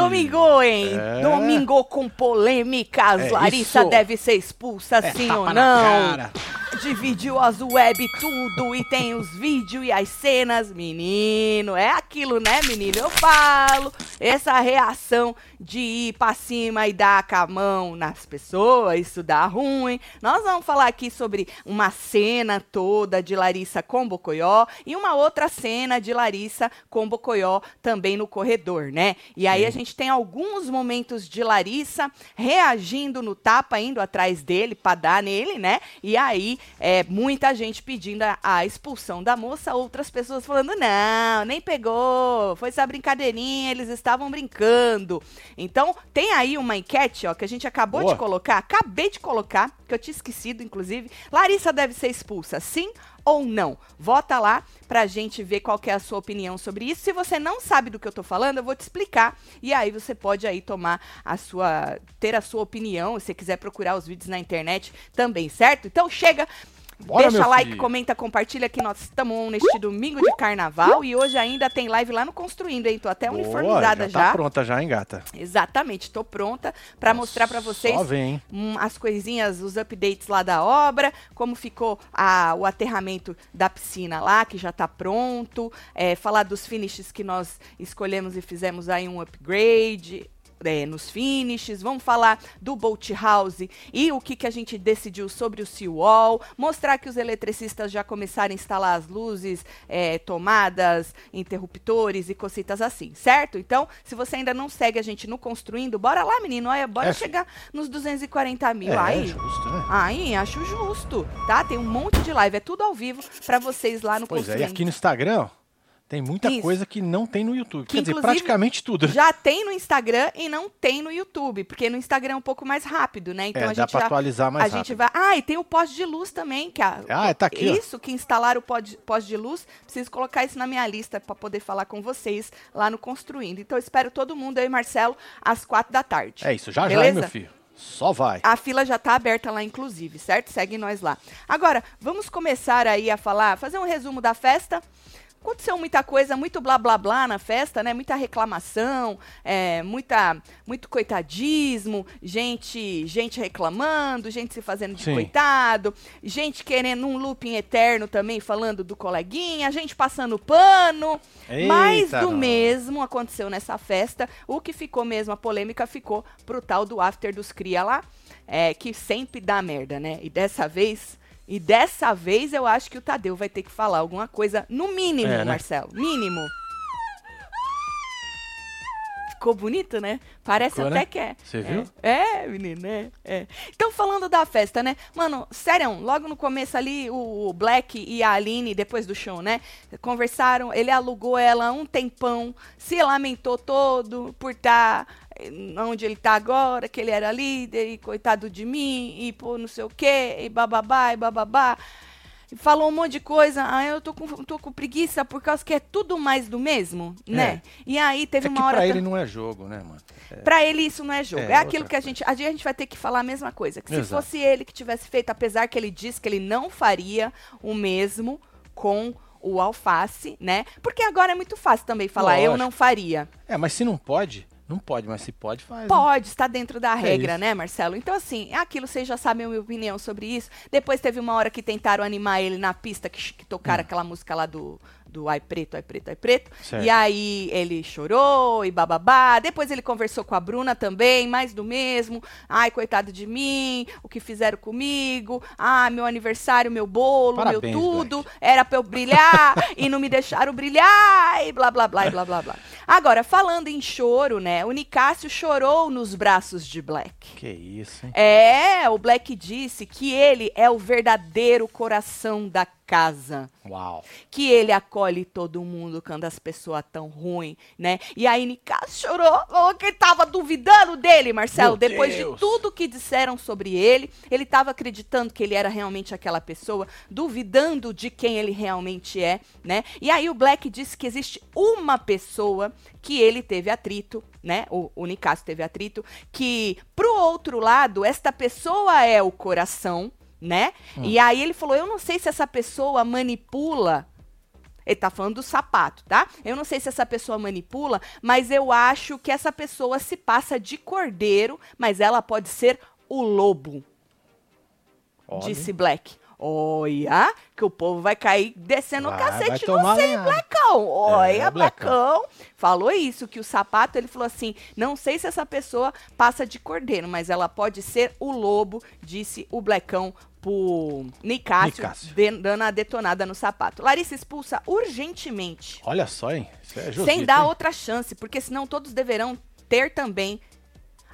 Domingo, hein? É. Domingo com polêmicas. É Larissa isso. deve ser expulsa, É, sim ou não? Dividiu as web tudo e tem os vídeos e as cenas. Menino, é aquilo, né, menino? Eu falo. Essa reação de ir pra cima e dar com a mão nas pessoas, isso dá ruim. Nós vamos falar aqui sobre uma cena toda de Larissa com Bocoió e uma outra cena de Larissa com Bocoió também no corredor, né? E aí a gente tem alguns momentos de Larissa reagindo no tapa, indo atrás dele pra dar nele, né? E aí é, muita gente pedindo a, a expulsão da moça, outras pessoas falando, não, nem pegou, foi essa brincadeirinha, eles estavam brincando. Então, tem aí uma enquete, ó, que a gente acabou Boa. de colocar, acabei de colocar, que eu tinha esquecido, inclusive. Larissa deve ser expulsa, sim ou não? Vota lá pra gente ver qual é a sua opinião sobre isso. Se você não sabe do que eu tô falando, eu vou te explicar. E aí você pode aí tomar a sua, ter a sua opinião, se quiser procurar os vídeos na internet também, certo? Então chega, Bora, Deixa like, filho. comenta, compartilha que nós estamos neste domingo de carnaval e hoje ainda tem live lá no Construindo, hein? Tô até Boa, uniformizada já. já. Tá pronta já, hein, gata? Exatamente, tô pronta pra mostrar pra vocês Só vem. hum, as coisinhas, os updates lá da obra, como ficou a- o aterramento da piscina lá, que já tá pronto, é, falar dos finishes que nós escolhemos e fizemos aí um upgrade. É, nos finishes, vamos falar do Bolt House e o que, que a gente decidiu sobre o Seawall, mostrar que os eletricistas já começaram a instalar as luzes, é, tomadas, interruptores e cositas assim, certo? Então, se você ainda não segue a gente no Construindo, bora lá, menino, olha, bora É, chegar nos 240 mil. É, aí, justo, né? aí, acho justo, tá? Tem um monte de live, é tudo ao vivo pra vocês lá no Pois é, e Construindo. aqui no Instagram, ó, tem muita Isso. coisa que não tem no YouTube. Que, Quer dizer, praticamente tudo. Já tem no Instagram e não tem no YouTube, porque no Instagram é um pouco mais rápido, né? Então é, a dá gente pra já atualizar mais a gente rápido. vai. Ah, e tem o poste de luz também, que a, Ah, tá aqui, ó. Isso, que instalaram o poste de luz. Preciso colocar isso na minha lista para poder falar com vocês lá no Construindo. Então eu espero todo mundo aí, Marcelo, às quatro da tarde. É isso, já já, Beleza? hein, meu filho? Só vai. A fila já tá aberta lá, inclusive, certo? Segue nós lá. Agora, vamos começar aí a falar, fazer um resumo da festa. Aconteceu muita coisa, muito blá blá blá na festa, né? Muita reclamação, é, muita, muito coitadismo, gente, gente reclamando, gente se fazendo de Sim. coitado, gente querendo um looping eterno também, falando do coleguinha, gente passando pano. Mais Eita, do nós. mesmo aconteceu nessa festa. O que ficou mesmo, a polêmica ficou pro tal do after dos cria lá, é, que sempre dá merda, né? E dessa vez, e dessa vez eu acho que o Tadeu vai ter que falar alguma coisa, no mínimo, É, né? Marcelo, mínimo. Ficou bonito, né? Parece Ficou, até né? que é. Você viu? É, é, menino, é, é. Então, falando da festa, né? Mano, sério, logo no começo ali, o Black e a Aline, depois do show, né? Conversaram, ele alugou ela um tempão, se lamentou todo por estar onde ele tá agora, que ele era líder, e coitado de mim, e pô, não sei o quê, e bababá, e bababá. E Falou um monte de coisa, aí eu tô com, tô com preguiça por causa que é tudo mais do mesmo, né? E aí teve É que uma hora. pra ele não é jogo, né, mano? É. Pra ele isso não é jogo. É, É, aquilo que a gente. A gente vai ter que falar a mesma coisa. Que se Exato. fosse ele que tivesse feito, apesar que ele disse que ele não faria o mesmo com o alface, né? Porque agora é muito fácil também falar, eu Lógico. não faria. É, mas se não pode, não pode, mas se pode, faz. né? Pode, está dentro da regra, isso. né, Marcelo? Então, assim, é aquilo, vocês já sabem a minha opinião sobre isso. Depois teve uma hora que tentaram animar ele na pista, que, que tocaram aquela música lá do, do Ai Preto, Ai Preto, Ai Preto. Certo. E aí ele chorou e bababá. Depois ele conversou com a Bruna também, mais do mesmo. Ai, coitado de mim, o que fizeram comigo. Ah, meu aniversário, meu bolo, Parabéns, meu tudo. Era pra eu brilhar e não me deixaram brilhar e blá, blá, blá, e blá, blá, blá. Agora, falando em choro, né? O Nicásio chorou nos braços de Black. Que isso, hein? É, o Black disse que ele é o verdadeiro coração da casa. Uau. Que ele acolhe todo mundo quando as pessoas tão ruim, né? E aí Nicásio chorou, falou que tava duvidando dele, Marcelo. Meu depois Deus. de tudo que disseram sobre ele, ele tava acreditando que ele era realmente aquela pessoa, duvidando de quem ele realmente é, né? E aí o Black disse que existe uma pessoa que ele teve atrito, né? O, o Nicásio teve atrito, que pro outro lado, esta pessoa é o coração, né? Hum. E aí ele falou: Eu não sei se essa pessoa manipula Ele tá falando do sapato, tá? Eu não sei se essa pessoa manipula, mas eu acho que essa pessoa se passa de cordeiro, mas ela pode ser o lobo. Olha. Disse Black. Olha, que o povo vai cair descendo o Vai, cacete vai em tomar você, hein, lenhada. Blackão. Olha, É, Blackão. Falou isso, que o sapato, ele falou assim, não sei se essa pessoa passa de cordeiro, mas ela pode ser o lobo, disse o Blackão pro Nicásio, Nicásio. de- dando a detonada no sapato. Larissa expulsa urgentemente, Olha só, hein? Isso é sem dar hein? outra chance, porque senão todos deverão ter também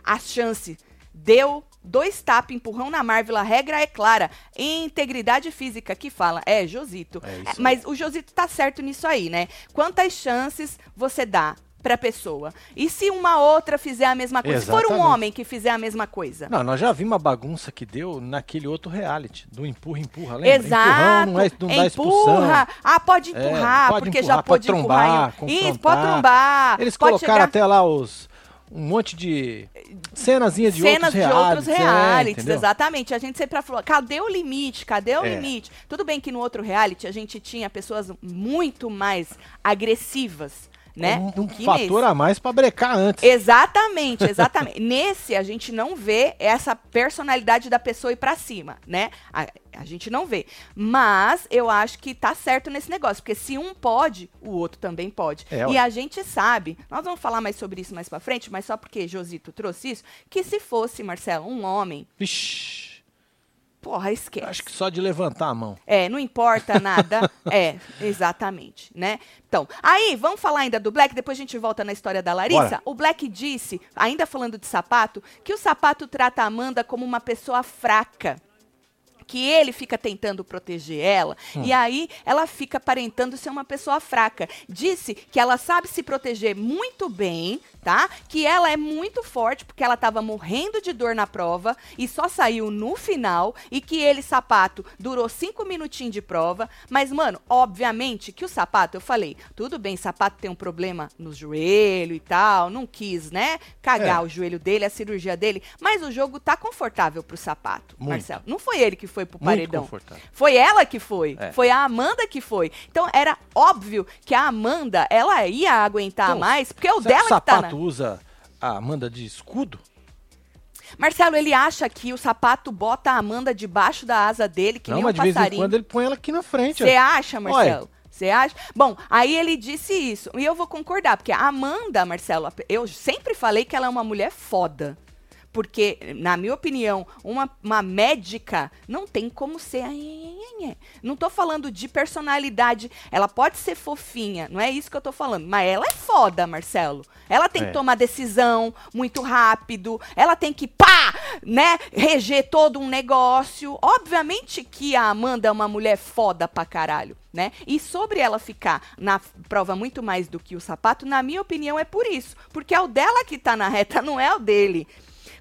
a chance. Deu dois tapas, empurrão na Marvel, a regra é clara. Integridade física que fala, é, Josito. É É, mas o Josito tá certo nisso aí, né? Quantas chances você dá pra pessoa? E se uma outra fizer a mesma coisa? Se for um Exatamente. homem que fizer a mesma coisa? Não, nós já vimos a bagunça que deu naquele outro reality, do empurra, empurra, lembra? Exato. Empurrão não, é, não dá expulsão. empurra. Ah, pode É, empurrar, pode porque empurrar, já pode pode empurrar. trombar, em- Isso, pode trombar. Eles pode colocaram chegar- até lá os um monte de cenazinha de cenas outros de realities. outros é, realities, entendeu? exatamente. A gente sempre falou, cadê o limite? Cadê o É. limite? Tudo bem que no outro reality a gente tinha pessoas muito mais agressivas, né? Um, um fator nesse. a mais pra brecar antes. Exatamente, exatamente. Nesse a gente não vê essa personalidade da pessoa ir pra cima, né? A, a gente não vê. Mas eu acho que tá certo nesse negócio, porque se um pode, o outro também pode. É, e a gente sabe, nós vamos falar mais sobre isso mais pra frente, mas só porque Josito trouxe isso, que se fosse, Marcelo, um homem, Vixe, porra, esquece. acho que só de levantar a mão. É, não importa nada. é, exatamente, né? Então, aí, vamos falar ainda do Black, depois a gente volta na história da Larissa. Bora. O Black disse, ainda falando de sapato, que o sapato trata a Amanda como uma pessoa fraca. Que ele fica tentando proteger ela, Hum. e aí ela fica aparentando ser uma pessoa fraca. Disse que ela sabe se proteger muito bem, tá? Que ela é muito forte, porque ela tava morrendo de dor na prova e só saiu no final. E que ele, sapato, durou cinco minutinhos de prova. Mas, mano, obviamente que o sapato, eu falei, tudo bem, sapato tem um problema no joelho e tal, não quis, né? Cagar É. o joelho dele, a cirurgia dele. Mas o jogo tá confortável pro sapato, Muito. Marcelo. Não foi ele que foi pro Muito paredão. Foi ela que foi. É. Foi a Amanda que foi. Então era óbvio que a Amanda, ela ia aguentar Então, mais, porque é o dela que o que tá sapato na... usa a Amanda de escudo? Marcelo, ele acha que o sapato bota a Amanda debaixo da asa dele, que não, nem um mas de vez em passarinho. quando ele põe ela aqui na frente. Você acha, Marcelo? Você acha? Bom, aí ele disse isso. E eu vou concordar, porque a Amanda, Marcelo, eu sempre falei que ela é uma mulher foda. Porque, na minha opinião, uma, uma médica não tem como ser. Não tô falando de personalidade. Ela pode ser fofinha, não é isso que eu tô falando. Mas ela é foda, Marcelo. Ela tem É. que tomar decisão muito rápido. Ela tem que, pá, né, reger todo um negócio. Obviamente que a Amanda é uma mulher foda pra caralho. Né? E sobre ela ficar na prova muito mais do que o sapato, na minha opinião, é por isso. Porque é o dela que tá na reta, não é o dele.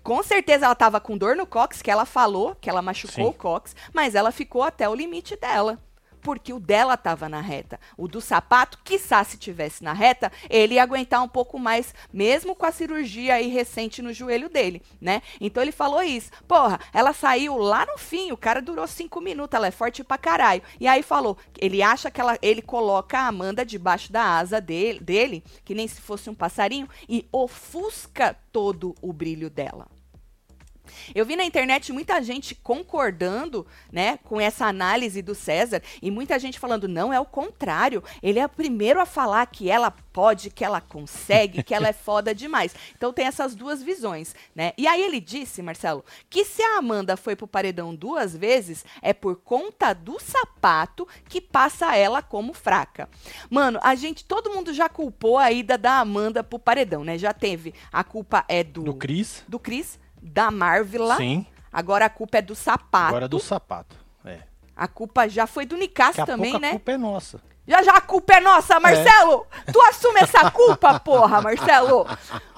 Com certeza ela tava com dor no cox, que ela falou que ela machucou Sim. o cox, mas ela ficou até o limite dela. Porque o dela tava na reta. O do sapato, quiçá se tivesse na reta, ele ia aguentar um pouco mais, mesmo com a cirurgia aí recente no joelho dele, né? Então ele falou isso. Porra, ela saiu lá no fim, o cara durou cinco minutos, ela é forte pra caralho. E aí falou, ele acha que ela, ele coloca a Amanda debaixo da asa dele, dele, que nem se fosse um passarinho, e ofusca todo o brilho dela. Eu vi na internet muita gente concordando, né, com essa análise do César e muita gente falando não é o contrário. Ele é o primeiro a falar que ela pode, que ela consegue, que ela é foda demais. Então tem essas duas visões, né? E aí ele disse, Marcelo, que se a Amanda foi pro paredão duas vezes é por conta do sapato que passa ela como fraca. Mano, a gente, todo mundo já culpou a ida da Amanda pro paredão, né? Já teve. A culpa é do Do Cris. do Cris, da Marvila. Sim. Agora a culpa é do sapato. Agora do sapato. É. A culpa já foi do Daqui Nicasso a também, pouco a né? culpa é nossa. Já já a culpa é nossa, Marcelo! Tu assume essa culpa, porra, Marcelo!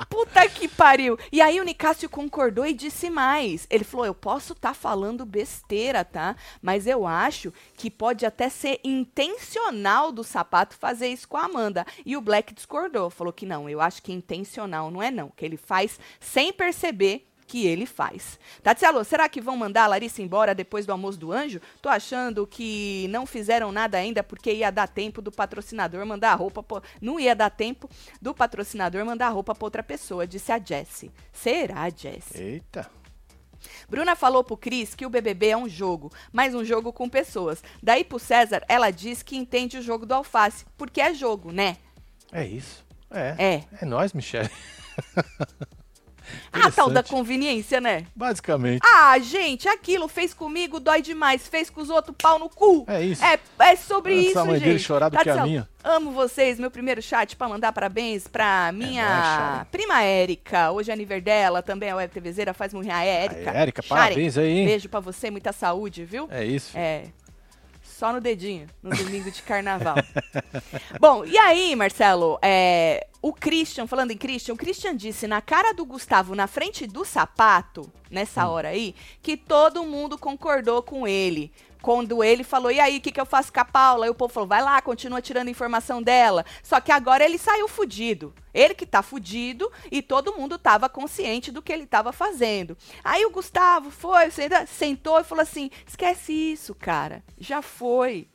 Puta que pariu! E aí o Nicásio concordou e disse mais. Ele falou: eu posso estar falando besteira, tá? Mas eu acho que pode até ser intencional do sapato fazer isso com a Amanda. E o Black discordou, falou que não, eu acho que intencional não é não, que ele faz sem perceber que ele faz. Tatielo, será que vão mandar a Larissa embora depois do almoço do anjo? Tô achando que não fizeram nada ainda porque ia dar tempo do patrocinador mandar a roupa. Pro... Não ia dar tempo do patrocinador mandar a roupa para outra pessoa, disse a Jessie. Será, Jessie? Eita. Bruna falou pro Cris que o BBB é um jogo, mas um jogo com pessoas. Daí pro César, ela diz que entende o jogo do alface, porque é jogo, né? É isso. É. É. É nós, Michele. Ah, tal da conveniência, né? Basicamente. Ah, gente, aquilo fez comigo, dói demais. Fez com os outros, pau no cu. É isso. É, é sobre Antes isso, a mãe gente. dele chorar do que a minha. Amo vocês. Meu primeiro chat pra mandar parabéns pra minha nóis, Shari. prima Érica. Hoje é aniversário dela, também é web TVzeira, faz morrer a Érica. Érica, parabéns aí, hein? Beijo pra você, muita saúde, viu? É isso. É. Só no dedinho, no domingo de carnaval. Bom, e aí, Marcelo, é, o Christian, falando em Christian, o Christian disse na cara do Gustavo, na frente do sapato, nessa hora aí, que todo mundo concordou com ele. Quando ele falou, e aí, o que, que eu faço com a Paula? Aí o povo falou, vai lá, continua tirando informação dela. Só que agora ele saiu fudido. Ele que tá fudido e todo mundo tava consciente do que ele tava fazendo. Aí o Gustavo foi, sentou e falou assim: esquece isso, cara. Já foi.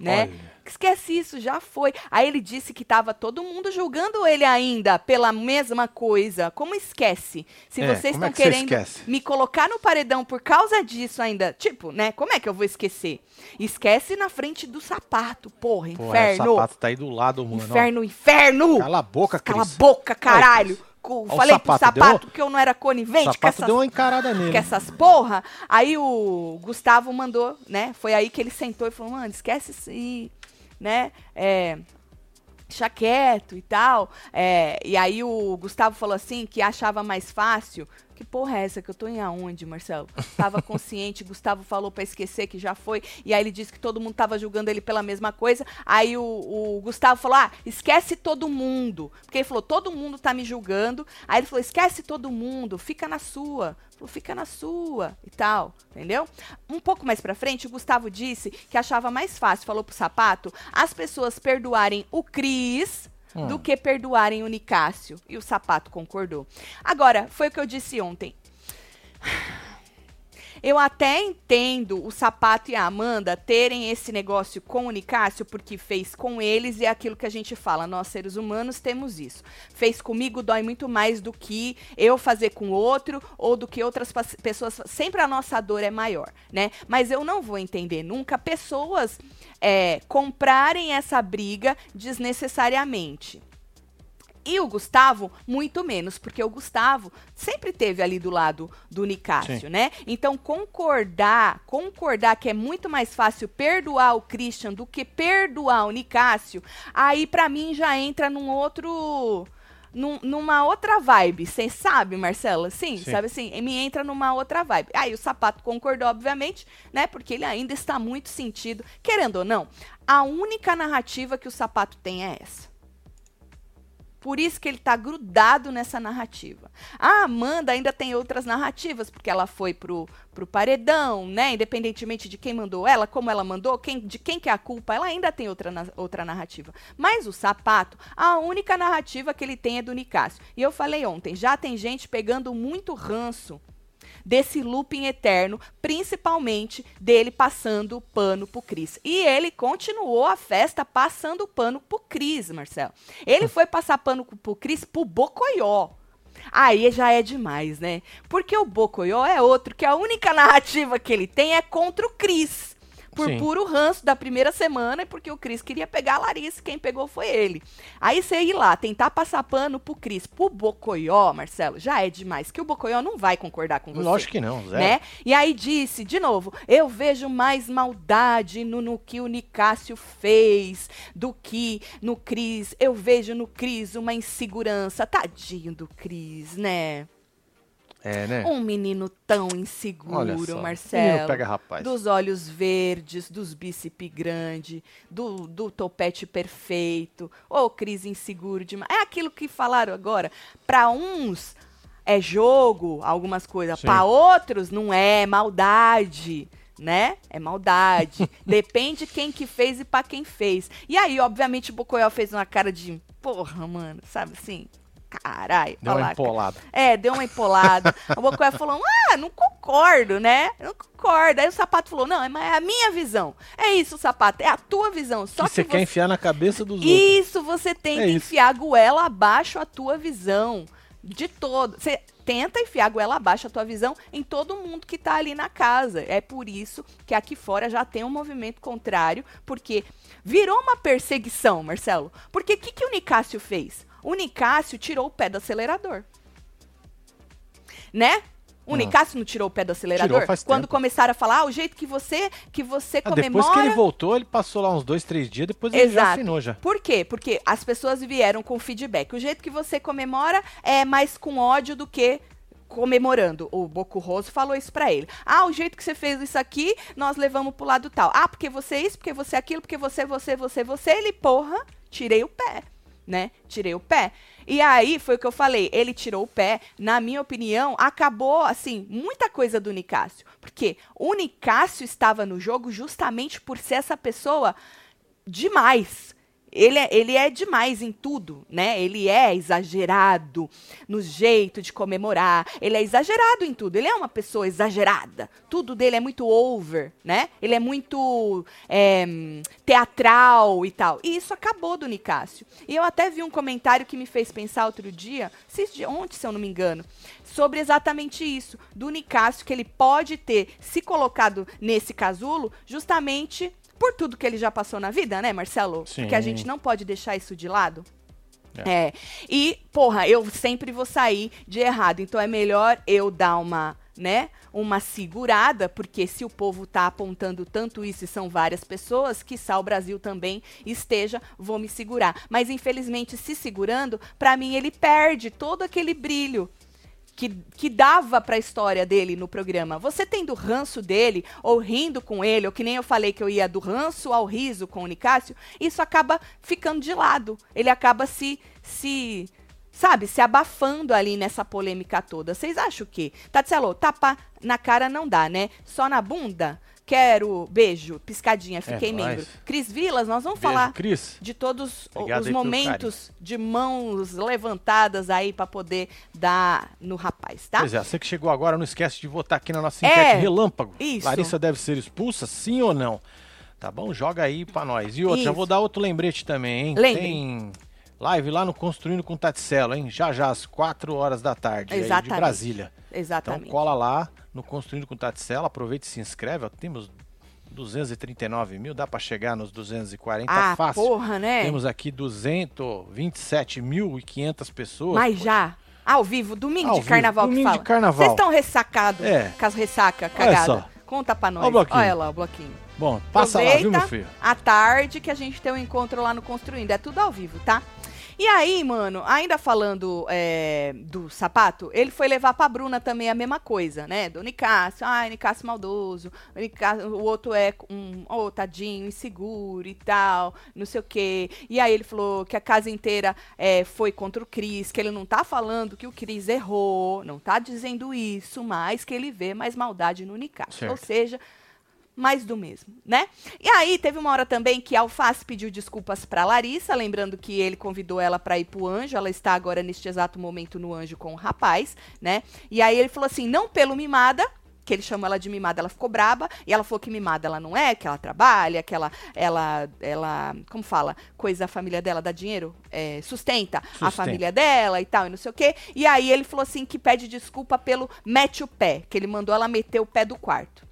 Né? Olha. Esquece isso, já foi. Aí ele disse que tava todo mundo julgando ele ainda pela mesma coisa. Como esquece? Se É, vocês como é estão que querendo me colocar no paredão por causa disso ainda, tipo, né? Como é que eu vou esquecer? Esquece na frente do sapato, porra, Pô, é, o inferno. sapato tá aí do lado, mano. inferno, inferno. Cala a boca, Cris. Cala a boca, caralho. Cris. O Falei pro sapato, sapato deu- que eu não era O conivente com sapato essas, deu uma encarada nele. com essas porra. Aí o Gustavo mandou, né? Foi aí que ele sentou e falou, mano, esquece isso aí, né? É, deixa quieto e tal. É, e aí o Gustavo falou assim que achava mais fácil. Que porra é essa que eu tô em aonde, Marcelo? Tava consciente, Gustavo falou pra esquecer que já foi. E aí ele disse que todo mundo tava julgando ele pela mesma coisa. Aí o, o Gustavo falou: ah, esquece todo mundo. Porque ele falou: todo mundo tá me julgando. Aí ele falou: esquece todo mundo, fica na sua. Fica na sua e tal, entendeu? Um pouco mais pra frente, o Gustavo disse que achava mais fácil, falou pro sapato, as pessoas perdoarem o Cris Hum. do que perdoarem o Nicásio. E o sapato concordou. Agora, foi o que eu disse ontem. Eu até entendo o Sapato e a Amanda terem esse negócio com o Nicásio, porque fez com eles e é aquilo que a gente fala, nós seres humanos temos isso. Fez comigo dói muito mais do que eu fazer com outro ou do que outras pessoas. Sempre a nossa dor é maior, né? Mas eu não vou entender nunca pessoas é, comprarem essa briga desnecessariamente. E o Gustavo, muito menos, porque o Gustavo sempre teve ali do lado do Nicásio, Sim. né? Então, concordar, concordar que é muito mais fácil perdoar o Christian do que perdoar o Nicásio, aí pra mim já entra num outro. num- numa outra vibe, você sabe, Marcela? Sim, Sim. sabe assim? Me entra numa outra vibe. Aí o sapato concordou, obviamente, né? Porque ele ainda está muito sentido. Querendo ou não, a única narrativa que o sapato tem é essa. Por isso que ele tá grudado nessa narrativa. A Amanda ainda tem outras narrativas, porque ela foi pro, pro paredão, né? Independentemente de quem mandou ela, como ela mandou, quem, de quem que é a culpa, ela ainda tem outra, outra narrativa. Mas o sapato, a única narrativa que ele tem é do Nicásio. E eu falei ontem, já tem gente pegando muito ranço desse looping eterno, principalmente dele passando o pano pro Cris. E ele continuou a festa passando o pano pro Cris, Marcelo. Ele foi passar pano pro Cris pro Bocoió. Aí já é demais, né? Porque o Bocoió é outro, que a única narrativa que ele tem é contra o Cris. Por Sim. puro ranço da primeira semana e porque o Cris queria pegar a Larissa, quem pegou foi ele. Aí você ir lá, tentar passar pano pro Cris, pro Bocoió, Marcelo, já é demais, que o Bocoió não vai concordar com você Lógico que não, Zé. né? E aí disse, de novo, eu vejo mais maldade no, no que o Nicásio fez do que no Cris. Eu vejo no Cris uma insegurança. Tadinho do Cris, né? É, né? Um menino tão inseguro. Marcelo. Pega rapaz. Dos olhos verdes, dos bíceps grande, do, do topete perfeito. Ô, Cris inseguro demais. É aquilo que falaram agora. Para uns é jogo, algumas coisas. Para outros não é, é maldade. Né? É maldade. Depende quem que fez e pra quem fez. E aí, obviamente, o Bocoyó fez uma cara de porra, mano, sabe assim? Caralho. Deu uma lá, empolada. É, deu uma empolada. a Bocoé falou, ah, não concordo, né? Não concordo. Aí o sapato falou, não, mas é a minha visão. É isso, sapato, é a tua visão. Só que que, você quer enfiar na cabeça dos outros. Isso, você tem É que isso. enfiar a goela abaixo a tua visão. De todo. Você tenta enfiar a goela abaixo a tua visão em todo mundo que tá ali na casa. É por isso que aqui fora já tem um movimento contrário, porque virou uma perseguição, Marcelo. Porque o que, que o Nicásio fez? O Nicásio tirou o pé do acelerador. Né? O. Nicásio não tirou o pé do acelerador? Quando tempo. começaram a falar, ah, o jeito que você que você Ah, comemora... depois que ele voltou, ele passou lá uns dois, três dias, depois ele já Exato. afinou já. Por quê? Porque as pessoas vieram com feedback. O jeito que você comemora é mais com ódio do que comemorando. O Boco Roso falou isso pra ele. Ah, o jeito que você fez isso aqui, nós levamos pro lado tal. Ah, porque você isso, porque você aquilo, porque você, você, você, você. Ele, porra, tirei o pé, né? Tirei o pé. E aí foi o que eu falei, ele tirou o pé, na minha opinião, acabou assim, muita coisa do Nicásio. Porque o Nicásio estava no jogo justamente por ser essa pessoa demais. Ele é, ele é demais em tudo, né? Ele é exagerado no jeito de comemorar. Ele é exagerado em tudo. Ele é uma pessoa exagerada. Tudo dele é muito over, né? Ele é muito é, teatral e tal. E isso acabou do Nicásio. E eu até vi um comentário que me fez pensar outro dia, se- ontem, se eu não me engano, sobre exatamente isso, do Nicásio, que ele pode ter se colocado nesse casulo justamente por tudo que ele já passou na vida, né, Marcelo? Sim. Porque a gente não pode deixar isso de lado. É. E, porra, eu sempre vou sair de errado. Então é melhor eu dar uma, né, uma segurada, porque se o povo tá apontando tanto isso e são várias pessoas, que o Brasil também esteja, vou me segurar. Mas infelizmente, se segurando, pra mim ele perde todo aquele brilho que, que dava pra história dele no programa. Você tendo ranço dele, ou rindo com ele, ou que nem eu falei que eu ia do ranço ao riso com o Nicásio, isso acaba ficando de lado. Ele acaba se. se sabe, se abafando ali nessa polêmica toda. Vocês acham o quê? Tatselo, tapa na cara não dá, né? Só na bunda? Quero. Beijo, piscadinha, fiquei É membro. Cris Vilas, nós vamos Beijo, falar Cris. de todos Obrigado os momentos de mãos levantadas aí pra poder dar no rapaz, tá? Pois é, você que chegou agora, não esquece de votar aqui na nossa É, enquete relâmpago. isso. Larissa deve ser expulsa, sim ou não? Tá bom? Joga aí pra nós. E outra, já Isso. vou dar outro lembrete também, hein? Lembre. Tem live lá no Construindo com Taticelo, hein? Já já, às 4 horas da tarde, aí de Exatamente. Brasília. Exatamente. Então cola lá no Construindo com Taticelo, aproveita e se inscreve. ó, Temos 239 mil, dá pra chegar nos 240 ah, fácil. porra, né? Temos aqui 227.500 pessoas. Mas já. Ao vivo, domingo Ao de carnaval vivo, que domingo fala. de carnaval. Vocês estão ressacados É. com as ressaca Olha cagada? só. Conta pra nós. Ó o bloquinho. Olha lá o bloquinho. Bom, passa lá, viu, meu Aproveita filho? à tarde que a gente tem um encontro lá no Construindo. É tudo ao vivo, tá? E aí, mano, ainda falando é, do sapato, ele foi levar pra Bruna também a mesma coisa, né? Do Nicásio, ai, Nicásio maldoso, o, Nicásio- o outro é um, oh, tadinho, inseguro e tal, não sei o quê. E aí ele falou que a casa inteira é, foi contra o Cris, que ele não tá falando que o Cris errou, não tá dizendo isso, mas que ele vê mais maldade no Nicásio. Ou seja, mais do mesmo, né? E aí teve uma hora também que a Alface pediu desculpas pra Larissa, lembrando que ele convidou ela pra ir pro Anjo, ela está agora neste exato momento no Anjo com o rapaz, né? E aí ele falou assim, não pelo mimada, que ele chamou ela de mimada, ela ficou braba, e ela falou que mimada ela não é, que ela trabalha, que ela, ela, ela, como fala, coisa a família dela dá dinheiro, é, sustenta, a Sustenta. família dela e tal, e não sei o quê. E aí ele falou assim que pede desculpa pelo mete o pé, que ele mandou ela meter o pé do quarto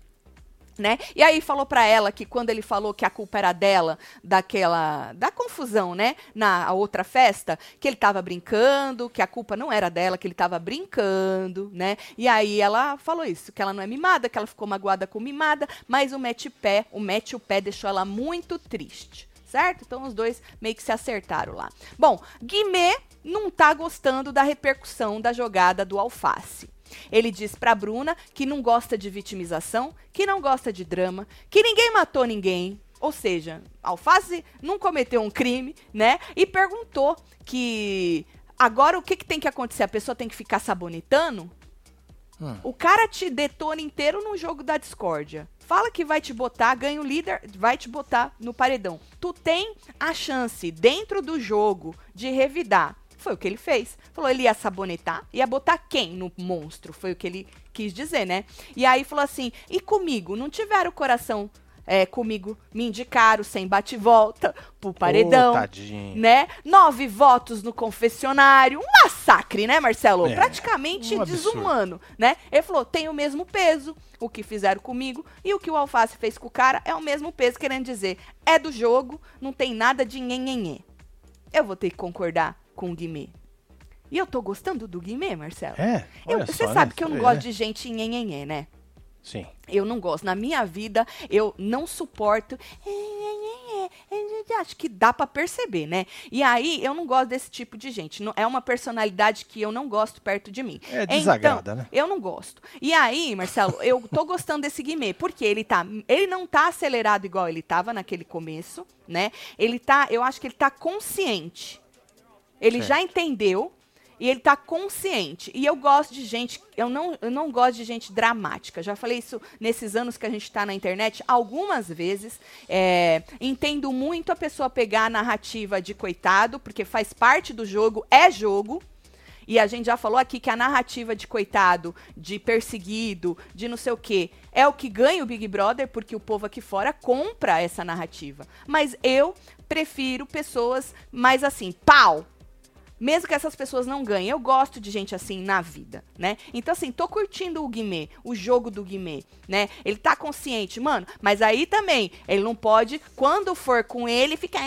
né? E aí falou pra ela que quando ele falou que a culpa era dela, daquela da confusão, né, na outra festa, que ele tava brincando, que a culpa não era dela, que ele tava brincando, né? E aí ela falou isso, que ela não é mimada, que ela ficou magoada com mimada, mas o mete pé, o mete o pé deixou ela muito triste. Certo? Então os dois meio que se acertaram lá. Bom, Guimê não tá gostando da repercussão da jogada do alface. Ele diz pra Bruna que não gosta de vitimização, que não gosta de drama, que ninguém matou ninguém. Ou seja, Alface não cometeu um crime, né? E perguntou que agora o que, que tem que acontecer? A pessoa tem que ficar sabonetando? Hum. O cara te detona inteiro no jogo da discórdia. Fala que vai te botar, ganha o líder, vai te botar no paredão. Tu tem a chance, dentro do jogo, de revidar. Foi o que ele fez. Falou, ele ia sabonetar, ia botar quem no monstro? Foi o que ele quis dizer, né? E aí falou assim: e comigo? Não tiveram o coração é, comigo, me indicaram sem bate-volta pro paredão. Oh, né? Nove votos no confessionário. Um massacre, né, Marcelo? É, Praticamente um desumano, né? Ele falou: tem o mesmo peso. O que fizeram comigo e o que o Alface fez com o cara é o mesmo peso, querendo dizer, é do jogo, não tem nada de nhenhenhê. Eu vou ter que concordar com o Guimê. E eu tô gostando do Guimê, Marcelo. É? Eu, você só, sabe né? que eu não Você gosto de gente nhenhenhê, né? Sim. Eu não gosto. Na minha vida, eu não suporto. Acho que dá pra perceber, né? E aí, eu não gosto desse tipo de gente. É uma personalidade que eu não gosto perto de mim. É, desagrada, então, né? Eu não gosto. E aí, Marcelo, eu tô gostando desse Guimê, porque ele tá. Ele não tá acelerado igual ele tava naquele começo, né? Ele tá. Eu acho que ele tá consciente. Ele Certo. já entendeu e ele tá consciente. E eu gosto de gente, eu não, eu não gosto de gente dramática. Já falei isso nesses anos que a gente tá na internet algumas vezes. É, entendo muito a pessoa pegar a narrativa de coitado, porque faz parte do jogo, é jogo. E a gente já falou aqui que a narrativa de coitado, de perseguido, de não sei o quê, é o que ganha o Big Brother, porque o povo aqui fora compra essa narrativa. Mas eu prefiro pessoas mais assim, pau, mesmo que essas pessoas não ganhem, eu gosto de gente assim na vida, né? Então, assim, tô curtindo o Guimê, o jogo do Guimê, né? Ele tá consciente, mano, mas aí também, ele não pode, quando for com ele, ficar.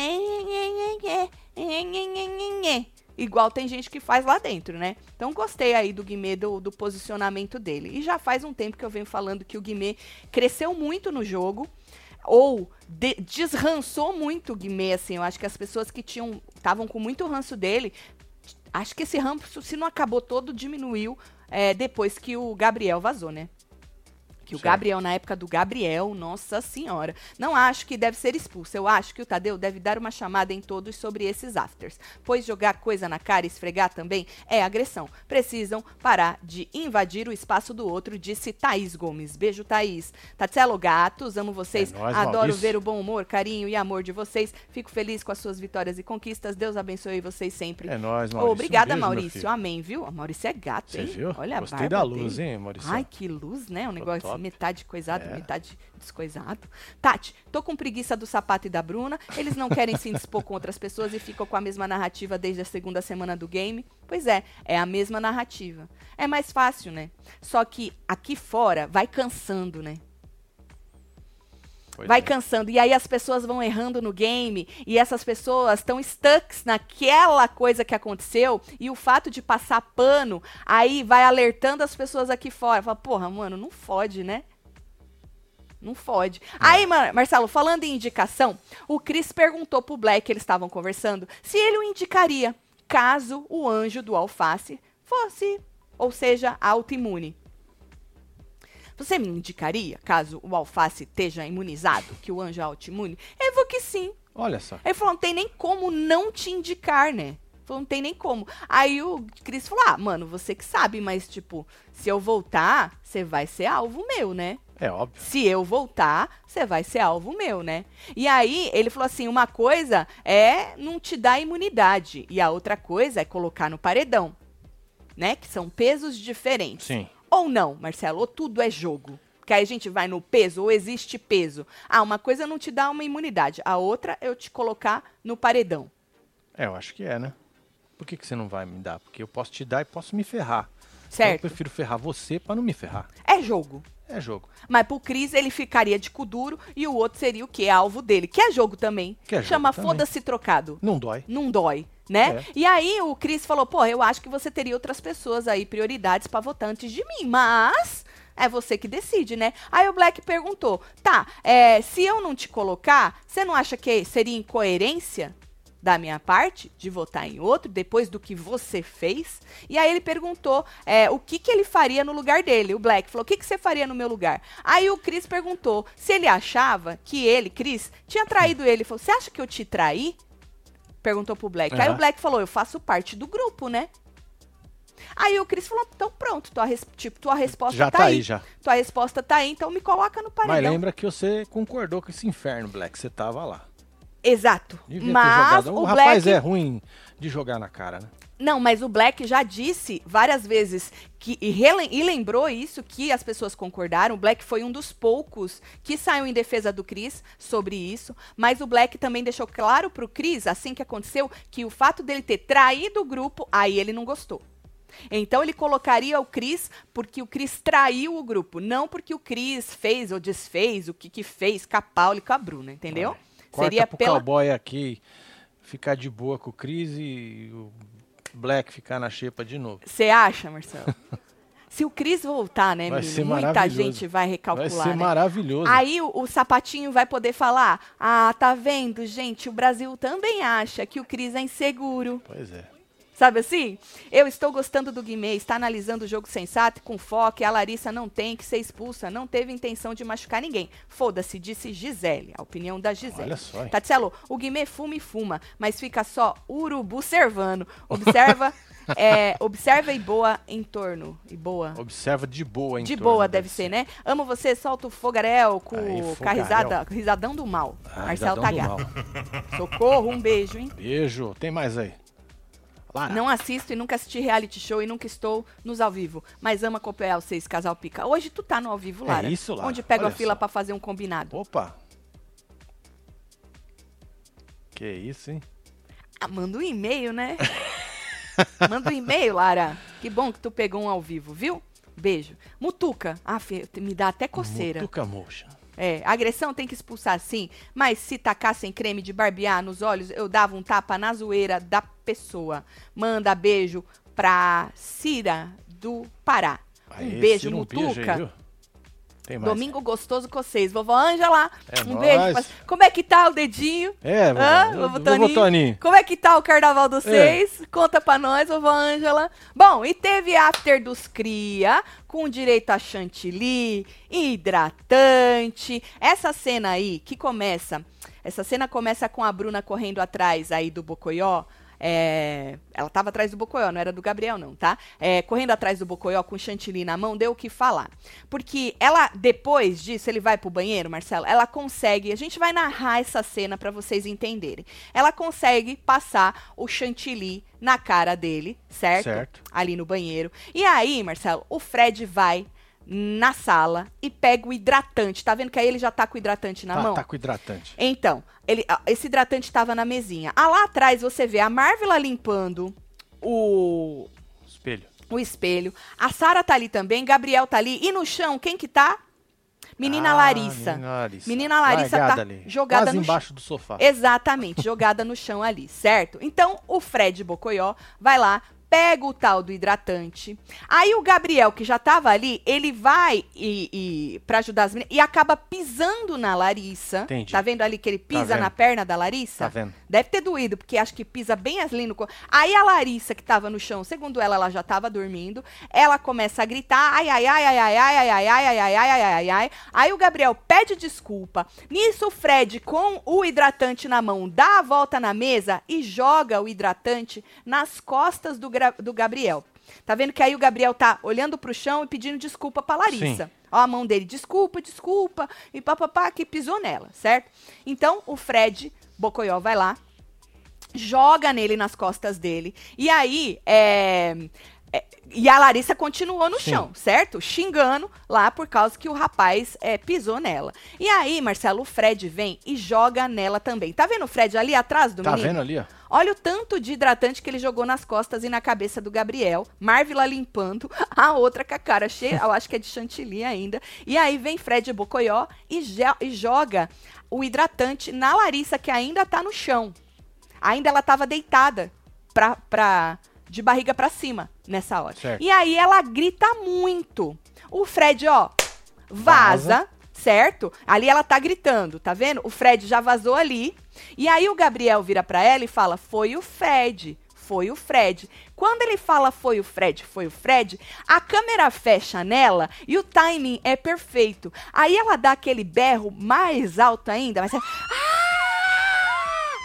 Igual tem gente que faz lá dentro, né? Então gostei aí do Guimê, do, do posicionamento dele. E já faz um tempo que eu venho falando que o Guimê cresceu muito no jogo ou de- desrançou muito o Guimê, assim. Eu acho que as pessoas que tinham estavam com muito ranço dele, acho que esse ranço, se não acabou todo, diminuiu é, depois que o Gabriel vazou, né? Que o Certo. Gabriel, na época do Gabriel, nossa senhora. Não acho que deve ser expulso. Eu acho que o Tadeu deve dar uma chamada em todos sobre esses afters. Pois jogar coisa na cara e esfregar também é agressão. Precisam parar de invadir o espaço do outro, disse Thaís Gomes. Beijo, Thaís. Tatselo Gatos, amo vocês. É nóis, Adoro Maurício. ver o bom humor, carinho e amor de vocês. Fico feliz com as suas vitórias e conquistas. Deus abençoe vocês sempre. É nóis, Maurício. Obrigada, Um beijo, Maurício. Amém, viu? A Maurício é gato, Você hein? viu? Olha a Gostei barba da luz, dele. hein, Maurício? Ai, que luz, né? Um negócio. Metade coisado, É. metade descoisado. Tati, tô com preguiça do sapato e da Bruna. Eles não querem se indispor com outras pessoas e ficam com a mesma narrativa desde a segunda semana do game. Pois é, é a mesma narrativa. É mais fácil, né? Só que aqui fora vai cansando, né? Pois vai é. cansando. E aí as pessoas vão errando no game e essas pessoas estão stucks naquela coisa que aconteceu e o fato de passar pano aí vai alertando as pessoas aqui fora. Fala, porra, mano, não fode, né? Não fode. Aí, Mar- Marcelo, falando em indicação, o Chris perguntou pro Black, eles estavam conversando, se ele o indicaria caso o anjo do alface fosse, ou seja, autoimune. Você me indicaria, caso o alface esteja imunizado, que o anjo é autoimune? Ele falou que sim. Olha só. Ele falou, não tem nem como não te indicar, né? Falou, não tem nem como. Aí o Cris falou, ah, mano, você que sabe, mas, tipo, se eu voltar, você vai ser alvo meu, né? É óbvio. Se eu voltar, você vai ser alvo meu, né? E aí ele falou assim: uma coisa é não te dar imunidade, e a outra coisa é colocar no paredão. Né? Que são pesos diferentes. Sim. Ou não, Marcelo, ou tudo é jogo. Que aí a gente vai no peso, ou existe peso. Ah, uma coisa não te dá uma imunidade, a outra é eu te colocar no paredão. É, eu acho que é, né? Por que, que você não vai me dar? Porque eu posso te dar e posso me ferrar. Então, Eu Certo? prefiro ferrar você pra não me ferrar. É jogo. É jogo. Mas pro Cris ele ficaria de cu duro e o outro seria o quê? Alvo dele. Que é jogo também. Que é jogo Chama foda-se trocado. Não dói. não dói, né? É. E aí o Cris falou, pô, eu acho que você teria outras pessoas aí, prioridades pra votar antes de mim, mas é você que decide, né? Aí o Black perguntou, tá, é, se eu não te colocar, você não acha que seria incoerência da minha parte de votar em outro depois do que você fez? E aí ele perguntou é, o que, que ele faria no lugar dele. O Black falou, o que, que você faria no meu lugar? Aí o Chris perguntou se ele achava que ele, Chris, tinha traído ele. Ele falou, você acha que eu te traí? Perguntou pro Black. Aí Aham. o Black falou, eu faço parte do grupo, né? Aí o Chris falou, então pronto, tua, res- tipo, tua resposta Já tá, tá aí. aí, já. Tua resposta tá aí, então me coloca no paredão. Mas lembra que você concordou com esse inferno, Black. Você tava lá. Exato. Devia Mas O, rapaz Black. é ruim de jogar na cara, né? Não, mas o Black já disse várias vezes que e, e lembrou isso que as pessoas concordaram. O Black foi um dos poucos que saiu em defesa do Chris sobre isso, mas o Black também deixou claro pro Chris, assim que aconteceu, que o fato dele ter traído o grupo, aí ele não gostou. Então ele colocaria o Chris porque o Chris traiu o grupo, não porque o Chris fez ou desfez o que que fez com a Paula e com a Bruna, entendeu? Corta Seria pro pela cowboy aqui ficar de boa com o Chris e o Black ficar na xepa de novo. Você acha, Marcelo? Se o Cris voltar, né, Vai menino? Muita gente vai recalcular, Vai ser né? maravilhoso. Aí o, o sapatinho vai poder falar: Ah, tá vendo, gente? O Brasil também acha que o Cris é inseguro. Pois é. Sabe assim? Eu estou gostando do Guimê, está analisando o jogo sensato com foco. E a Larissa não tem que ser expulsa, não teve intenção de machucar ninguém. Foda-se, disse Gisele. A opinião da Gisele. Olha só, hein? Tatselo, o Guimê fuma e fuma, mas fica só urubu servando. Observa, é, observa e boa em torno. E boa. Observa de boa, em De torno, boa deve ser, né? Amo você, solta o fogarel com, Aí, com a fogarel. risada, risadão do mal. Ah, Tagato. mal. Socorro, um beijo, hein? Beijo. Tem mais aí. Lara. Não assisto e nunca assisti reality show e nunca estou nos ao vivo. Mas amo acompanhar vocês, casal pica. Hoje tu tá no ao vivo, É Lara. isso, Lara. Onde pega a fila pra fazer um combinado. Opa. Que isso, hein? Ah, manda um e-mail, né? manda um e-mail, Lara. Que bom que tu pegou um ao vivo, viu? Beijo. Mutuca. Ah, me dá até coceira. Mutuca Motion. É, agressão tem que expulsar sim, mas se tacassem creme de barbear nos olhos, eu dava um tapa na zoeira da pessoa. Manda beijo pra Cira do Pará. Um Aê, beijo, Ciro, um beijo aí, viu? Tem mais. Domingo gostoso com vocês. Vovó Ângela, É um nóis. beijo. pra- Como é que tá o dedinho? É, vovô Toninho? Toninho. Como é que tá o carnaval dos É. seis? Conta pra nós, vovó Ângela. Bom, e teve after dos cria, com direito a chantilly, hidratante. Essa cena aí, que começa... Essa cena começa com a Bruna correndo atrás aí do Bocoió. É, ela tava atrás do Bocoió, não era do Gabriel, não, tá? É, correndo atrás do Bocoió com chantilly na mão, deu o que falar. Porque ela, depois disso, ele vai pro banheiro, Marcelo, ela consegue. A gente vai narrar essa cena pra vocês entenderem. Ela consegue passar o chantilly na cara dele, certo? Certo. Ali no banheiro. E aí, Marcelo, o Fred vai na sala e pega o hidratante. Tá vendo que aí ele já tá com o hidratante na Tá, mão? tá com hidratante. Então, ele, esse hidratante estava na mesinha. Ah, lá atrás você vê a Marvela limpando o, Espelho. o espelho. A Sara tá ali também, Gabriel tá ali. E no chão, quem que tá? Menina Ah, Larissa. Menina Larissa. Menina Larissa Largada tá ali. jogada Quase no embaixo do sofá. Exatamente, jogada no chão ali, certo? Então, o Fred Bocoió vai lá, pega o tal do hidratante. Aí o Gabriel, que já tava ali, ele vai e, e para ajudar as meninas e acaba pisando na Larissa. Entendi. Tá vendo ali que ele pisa vendo. na perna da Larissa? Tá vendo? Deve ter doído, porque acho que pisa bem ali no. Aí a Larissa, que tava no chão, segundo ela, ela já tava dormindo. Ela começa a gritar: ai, ai, ai, ai, ai, ai, ai, ai, ai, ai, ai, ai, ai, ai, ai. Aí o Gabriel pede desculpa. Nisso, o Fred, com o hidratante na mão, dá a volta na mesa e joga o hidratante nas costas do, Gra- do Gabriel. Tá vendo que aí o Gabriel tá olhando pro chão e pedindo desculpa pra Larissa. Sim. Ó, a mão dele, desculpa, desculpa, e papapá, que pisou nela, certo? Então, o Fred Bocoió vai lá, joga nele nas costas dele, e aí, é, é, e a Larissa continuou no Sim. chão, certo? Xingando lá por causa que o rapaz é, pisou nela. E aí, Marcelo, o Fred vem e joga nela também. Tá vendo o Fred ali atrás do Tá menino? vendo ali, ó? Olha o tanto de hidratante que ele jogou nas costas e na cabeça do Gabriel. Marvila limpando, a outra com a cara cheia, eu acho que é de chantilly ainda. E aí vem Fred Bocoió e, e joga o hidratante na Larissa, que ainda tá no chão. Ainda ela tava deitada pra, pra, de barriga pra cima nessa hora. Certo. E aí ela grita muito. O Fred, ó, vaza, Vaza. certo? Ali ela tá gritando, tá vendo? O Fred já vazou ali. E aí o Gabriel vira pra ela e fala: "Foi o Fred". Foi o Fred. Quando ele fala foi o Fred, foi o Fred, a câmera fecha nela e o timing é perfeito. Aí ela dá aquele berro mais alto ainda, mas é... Ah!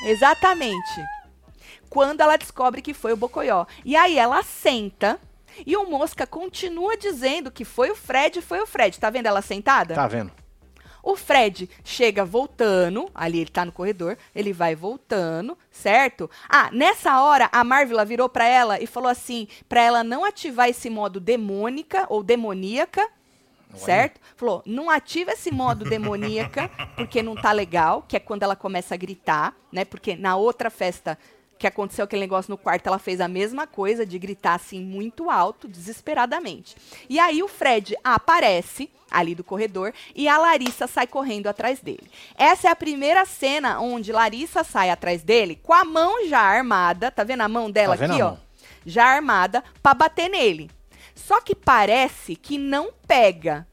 Exatamente. Quando ela descobre que foi o Bocoió. E aí ela senta e o Mosca continua dizendo que foi o Fred, foi o Fred. Tá vendo ela sentada? Tá vendo? O Fred chega voltando, ali ele tá no corredor, ele vai voltando, certo? Ah, nessa hora a Marvel virou para ela e falou assim, para ela não ativar esse modo demônica ou demoníaca, certo? Falou, não ativa esse modo demoníaca, porque não tá legal, que é quando ela começa a gritar, né? Porque na outra festa que aconteceu aquele negócio no quarto, ela fez a mesma coisa de gritar assim muito alto, desesperadamente. E aí o Fred aparece ali do corredor e a Larissa sai correndo atrás dele. Essa é a primeira cena onde Larissa sai atrás dele com a mão já armada, tá vendo a mão dela Tá aqui, ó? mão? Já armada pra bater nele. Só que parece que não pega.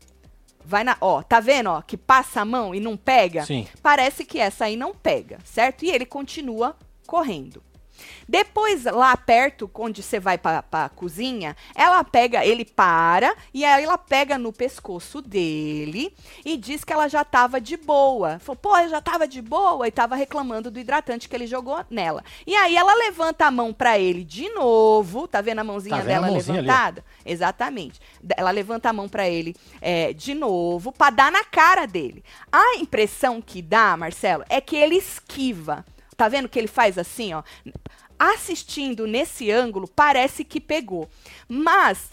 Vai na, ó, tá vendo, ó, que passa a mão e não pega? Sim. Parece que essa aí não pega, certo? E ele continua correndo. Depois, lá perto, onde você vai pra, pra cozinha, ela pega, ele para, e aí ela pega no pescoço dele e diz que ela já tava de boa. Falou, pô, eu já tava de boa, e tava reclamando do hidratante que ele jogou nela. E aí ela levanta a mão pra ele de novo, tá vendo a mãozinha Tá vendo a dela mãozinha ali, ó? levantada? Exatamente. D- Ela levanta a mão pra ele é, de novo, pra dar na cara dele. A impressão que dá, Marcelo, é que ele esquiva. Tá vendo que ele faz assim, ó? Assistindo nesse ângulo, parece que pegou. Mas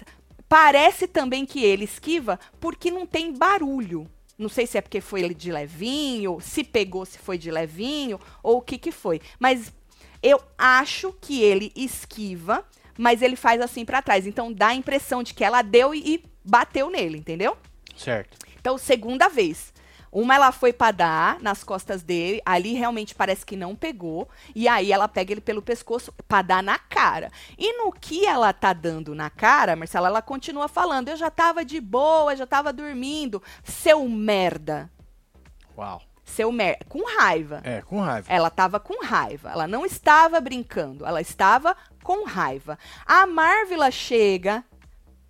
parece também que ele esquiva porque não tem barulho. Não sei se é porque foi ele de levinho, se pegou, se foi de levinho, ou o que que foi. Mas eu acho que ele esquiva, mas ele faz assim pra trás. Então dá a impressão de que ela deu e, e bateu nele, entendeu? Certo. Então, segunda vez. Uma ela foi pra dar nas costas dele, ali realmente parece que não pegou, e aí ela pega ele pelo pescoço pra dar na cara. E no que ela tá dando na cara, Marcela, ela continua falando: "Eu já tava de boa, já tava dormindo, seu merda". Uau. Seu merda, com raiva. É, com raiva. Ela estava com raiva. Ela não estava brincando. Ela estava com raiva. A Marvila chega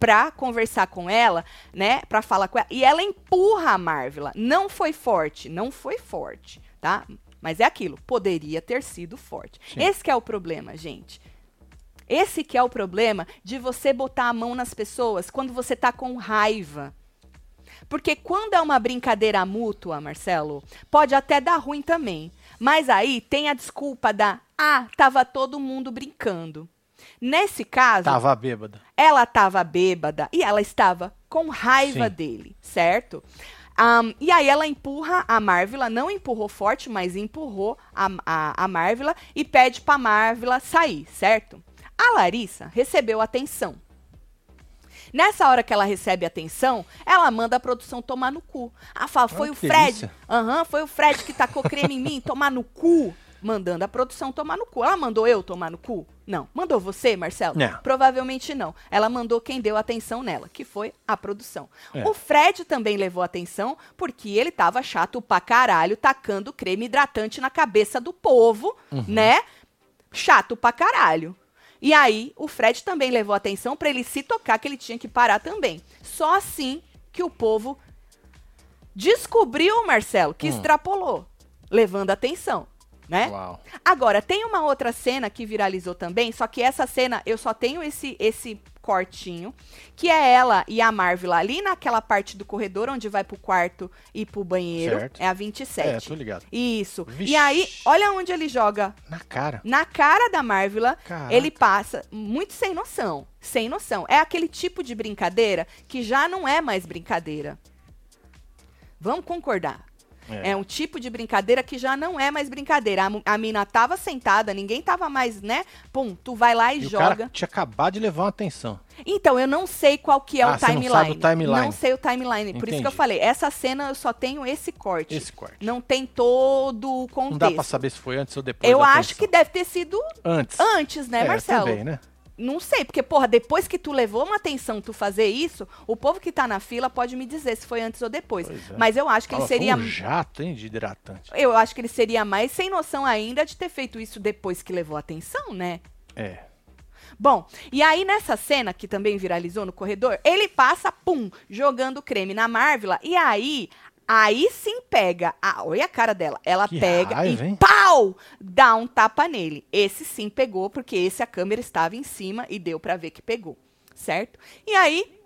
pra conversar com ela, né? Pra falar com ela. E ela empurra a Marvila. Não foi forte. Não foi forte, tá? Mas é aquilo. Poderia ter sido forte. Sim. Esse que é o problema, gente. Esse que é o problema de você botar a mão nas pessoas quando você tá com raiva. Porque quando é uma brincadeira mútua, Marcelo, pode até dar ruim também. Mas aí tem a desculpa da ah, tava todo mundo brincando. Nesse caso, Tava bêbada. ela estava bêbada e ela estava com raiva Sim. dele, certo? Ahn, e aí ela empurra a Marvila, não empurrou forte, mas empurrou a, a, a Marvila e pede pra Marvila sair, certo? A Larissa recebeu atenção. Nessa hora que ela recebe atenção, ela manda a produção tomar no cu. Ah, fala, foi o Fred. Aham, foi o Fred que tacou creme em mim, tomar no cu. Mandando a produção tomar no cu. Ela mandou eu tomar no cu? Não. Mandou você, Marcelo? Não. Provavelmente não. Ela mandou quem deu atenção nela, que foi a produção. É. O Fred também levou atenção porque ele tava chato pra caralho, tacando creme hidratante na cabeça do povo, né? Chato pra caralho. E aí, o Fred também levou atenção pra ele se tocar que ele tinha que parar também. Só assim que o povo descobriu, Marcelo, que Hum. extrapolou, levando atenção, né? Uau. Agora, tem uma outra cena que viralizou também, só que essa cena eu só tenho esse esse cortinho, que é ela e a Marvel ali naquela parte do corredor onde vai pro quarto e pro banheiro. Certo. É a É, 27. tô ligado. Isso. Vixe. E aí, olha onde ele joga Na cara. na cara da Marvel, ele passa muito sem noção. Sem noção. É aquele tipo de brincadeira que já não é mais brincadeira. Vamos concordar. É. É um tipo de brincadeira que já não é mais brincadeira. A, a mina tava sentada, ninguém tava mais, né? Pum, tu vai lá e, E o joga. cara tinha acabado de levar uma atenção. Então, eu não sei qual que é Ah, o você não timeline. sabe o timeline. Não sei o timeline. Por isso que eu Entendi. falei, essa cena eu só tenho esse corte. Esse corte. Não tem todo o Não contexto. dá pra saber se foi antes ou depois eu acho que atenção. deve ter sido Antes. antes, né, é, Marcelo? também, né? Não sei, porque, porra, depois que tu levou uma atenção tu fazer isso, o povo que tá na fila pode me dizer se foi antes ou depois. Pois é. Mas eu acho que ele seria. um jato, hein, de hidratante. Eu acho que ele seria mais sem noção ainda de ter feito isso depois que levou atenção, né? É. Bom, e aí nessa cena que também viralizou no corredor, ele passa, pum, jogando creme na Marvila, e aí, aí sim pega, olha a cara dela, ela Que pega raiva, e hein? pau, dá um tapa nele. Esse sim pegou, porque esse a câmera estava em cima e deu pra ver que pegou, certo? E aí,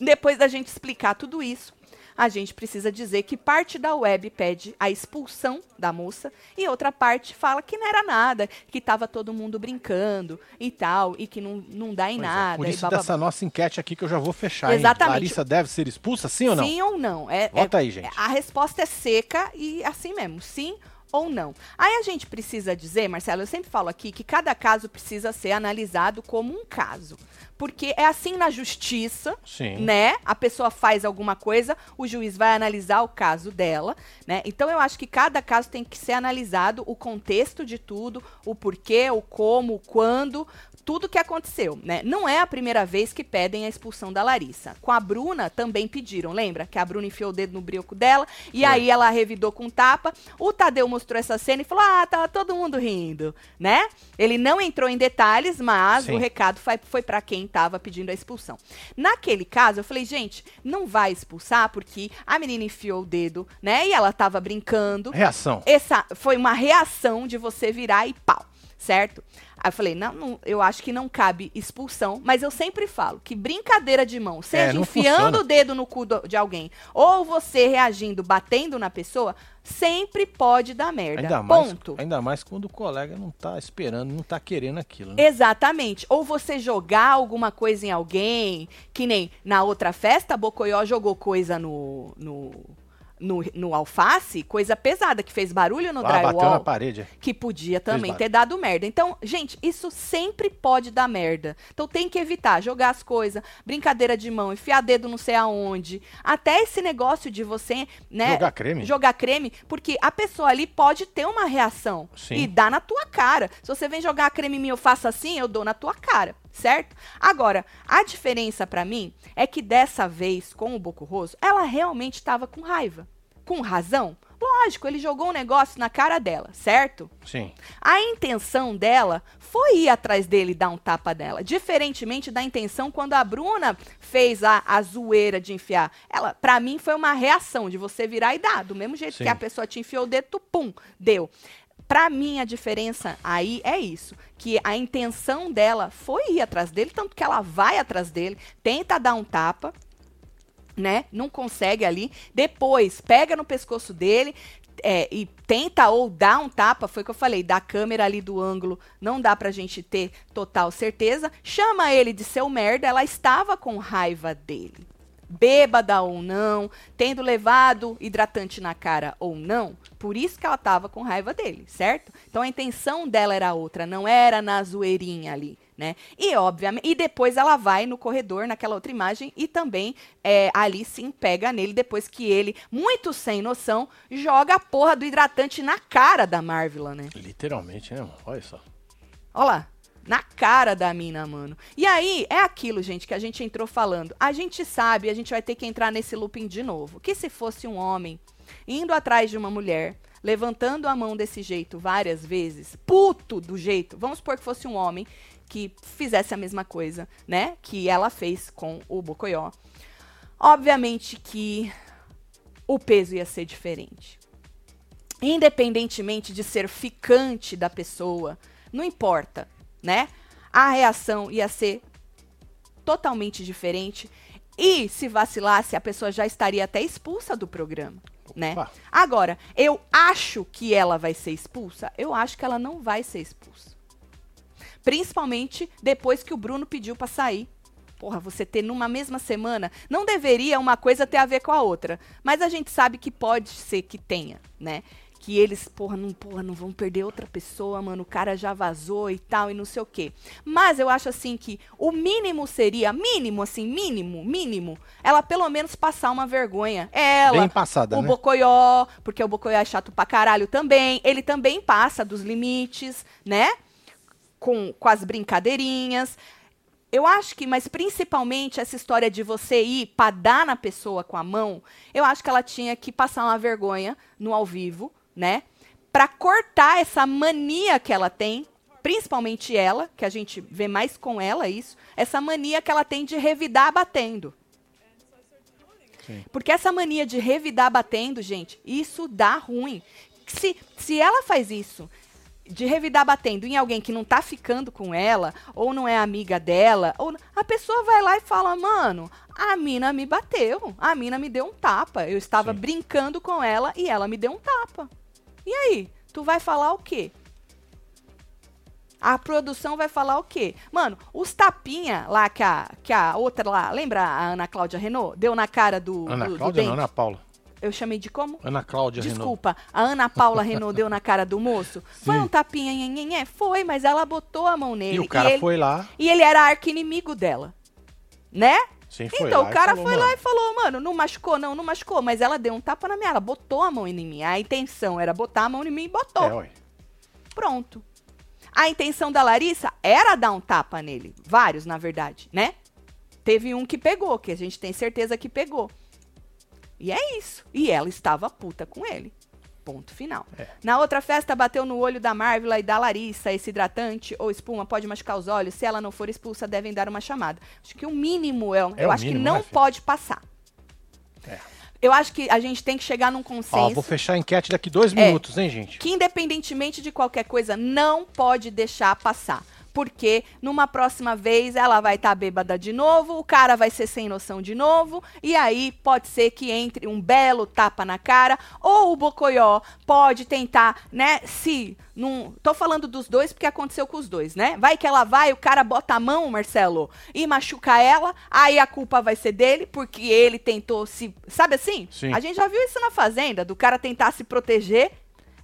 depois da gente explicar tudo isso, a gente precisa dizer que parte da web pede a expulsão da moça e outra parte fala que não era nada, que estava todo mundo brincando e tal, e que não, não dá em Pois é, nada. Por e isso dessa nossa enquete aqui que eu já vou fechar, hein? Exatamente. Larissa deve ser expulsa, sim ou não? Sim ou não? É, Vota é- aí, gente. A resposta é seca e assim mesmo, sim ou não. Aí a gente precisa dizer, Marcelo, eu sempre falo aqui que cada caso precisa ser analisado como um caso. Porque é assim na justiça, Sim. né? A pessoa faz alguma coisa, o juiz vai analisar o caso dela, né? Então eu acho que cada caso tem que ser analisado o contexto de tudo, o porquê, o como, o quando, tudo que aconteceu, né? Não é a primeira vez que pedem a expulsão da Larissa. Com a Bruna também pediram, lembra? Que a Bruna enfiou o dedo no brioco dela e Foi. aí ela revidou com tapa. O Tadeu mostrou essa cena e falou: "Ah, tava todo mundo rindo", né? Ele não entrou em detalhes, mas Sim. o recado foi, foi para quem estava pedindo a expulsão. Naquele caso, eu falei, gente, não vai expulsar porque a menina enfiou o dedo, né? E ela tava brincando. Reação. Essa foi uma reação de você virar e pau, certo? Aí eu falei, não, não, eu acho que não cabe expulsão, mas eu sempre falo que brincadeira de mão, seja É, enfiando funciona. o dedo no cu de alguém, ou você reagindo, batendo na pessoa, sempre pode dar merda. Ainda mais, Ponto. ainda mais quando o colega não tá esperando, não tá querendo aquilo. Né? Exatamente. Ou você jogar alguma coisa em alguém, que nem na outra festa, a Bocoió jogou coisa no, no, no, no alface, coisa pesada, que fez barulho no Ah, bateu na drywall, parede. que podia também ter dado merda. Então, gente, isso sempre pode dar merda. Então tem que evitar jogar as coisas, brincadeira de mão, enfiar dedo não sei aonde, até esse negócio de você, né, Jogar creme. jogar creme, porque a pessoa ali pode ter uma reação Sim. e dar na tua cara. Se você vem jogar creme em mim, eu faço assim, eu dou na tua cara, certo? Agora, a diferença pra mim é que dessa vez com o Boco Rosso, ela realmente estava com raiva. Com razão? Lógico, ele jogou um negócio na cara dela, certo? Sim. A intenção dela foi ir atrás dele e dar um tapa dela. Diferentemente da intenção quando a Bruna fez a, a zoeira de enfiar. Ela, para mim, foi uma reação de você virar e dar. Do mesmo jeito Sim. que a pessoa te enfiou o dedo, tu, pum, deu. Pra mim, a diferença aí é isso. Que a intenção dela foi ir atrás dele, tanto que ela vai atrás dele, tenta dar um tapa, né? Não consegue ali. Depois, pega no pescoço dele é, e tenta ou dá um tapa. Foi o que eu falei, da câmera ali do ângulo, não dá pra gente ter total certeza. Chama ele de seu merda, ela estava com raiva dele. Bêbada ou não, tendo levado hidratante na cara ou não, por isso que ela tava com raiva dele, certo? Então a intenção dela era outra, não era na zoeirinha ali, né? E obviamente, e depois ela vai no corredor, naquela outra imagem, e também é, ali sim pega nele, depois que ele, muito sem noção, joga a porra do hidratante na cara da Marvila, né? Literalmente, né, mano? Olha só. Olha lá. Na cara da mina, mano. E aí, é aquilo, gente, que a gente entrou falando. A gente sabe, a gente vai ter que entrar nesse looping de novo. Que se fosse um homem indo atrás de uma mulher, levantando a mão desse jeito várias vezes, puto do jeito, vamos supor que fosse um homem que fizesse a mesma coisa, né? Que ela fez com o Bocoió. Obviamente que o peso ia ser diferente. Independentemente de ser ficante da pessoa, não importa, né? A reação ia ser totalmente diferente. E se vacilasse, a pessoa já estaria até expulsa do programa, né? Opa. Agora, eu acho que ela vai ser expulsa? Eu acho que ela não vai ser expulsa. Principalmente depois que o Bruno pediu pra sair. Porra, você ter numa mesma semana, não deveria uma coisa ter a ver com a outra, mas a gente sabe que pode ser que tenha, né? Que eles, porra, não, porra, não vão perder outra pessoa, mano, o cara já vazou e tal e não sei o quê. Mas eu acho assim que o mínimo seria, mínimo assim, mínimo, mínimo, ela pelo menos passar uma vergonha. Ela, Bem passada, o né? Bocoió, porque o Bocoió é chato pra caralho também. Ele também passa dos limites, né? Com, com as brincadeirinhas. Eu acho que, mas principalmente essa história de você ir pra dar na pessoa com a mão, eu acho que ela tinha que passar uma vergonha no ao vivo, né? Pra cortar essa mania que ela tem, principalmente ela, que a gente vê mais com ela isso, essa mania que ela tem de revidar batendo. Porque essa mania de revidar batendo, gente, isso dá ruim. Se, se ela faz isso de revidar batendo em alguém que não tá ficando com ela, ou não é amiga dela, ou a pessoa vai lá e fala, mano, a mina me bateu, a mina me deu um tapa. Eu estava Sim. brincando com ela e ela me deu um tapa. E aí, tu vai falar o quê? A produção vai falar o quê? Mano, os tapinha lá que a, que a outra lá, lembra a Ana Cláudia Renault? Deu na cara do, Ana do, do Cláudia não, dente? Ana Paula. Eu chamei de como? Ana Cláudia Renault. Desculpa, a Ana Paula Renault deu na cara do moço? Foi Sim. um tapinha, nhenhenhé? Foi, mas ela botou a mão nele. E o cara ele, foi lá. e ele era arqui-inimigo dela. Né? Sim, então lá o cara falou, foi lá "Mano, e falou, mano, não machucou, não, não machucou. Mas ela deu um tapa na minha, ela botou a mão em mim. A intenção era botar a mão em mim e botou. É. Pronto. A intenção da Larissa era dar um tapa nele. Vários, na verdade, né? Teve um que pegou, que a gente tem certeza que pegou. E é isso. E ela estava puta com ele. Ponto final. É. Na outra festa, bateu no olho da Marvel e da Larissa. Esse hidratante ou espuma pode machucar os olhos. Se ela não for expulsa, devem dar uma chamada. Acho que o mínimo é. É eu acho mínimo, que não né, pode passar. É. Eu acho que a gente tem que chegar num Ó, consenso vou fechar a enquete daqui dois É. minutos, hein, gente? que independentemente de qualquer coisa, não pode deixar passar. Porque numa próxima vez ela vai estar bêbada de novo, o cara vai ser sem noção de novo, e aí pode ser que entre um belo tapa na cara, ou o Bocoió pode tentar, né, se. Num, tô falando dos dois porque aconteceu com os dois, né? Vai que ela vai, o cara bota a mão, Marcelo, e machuca ela, aí a culpa vai ser dele, porque ele tentou se. Sabe assim? Sim. A gente já viu isso na Fazenda, do cara tentar se proteger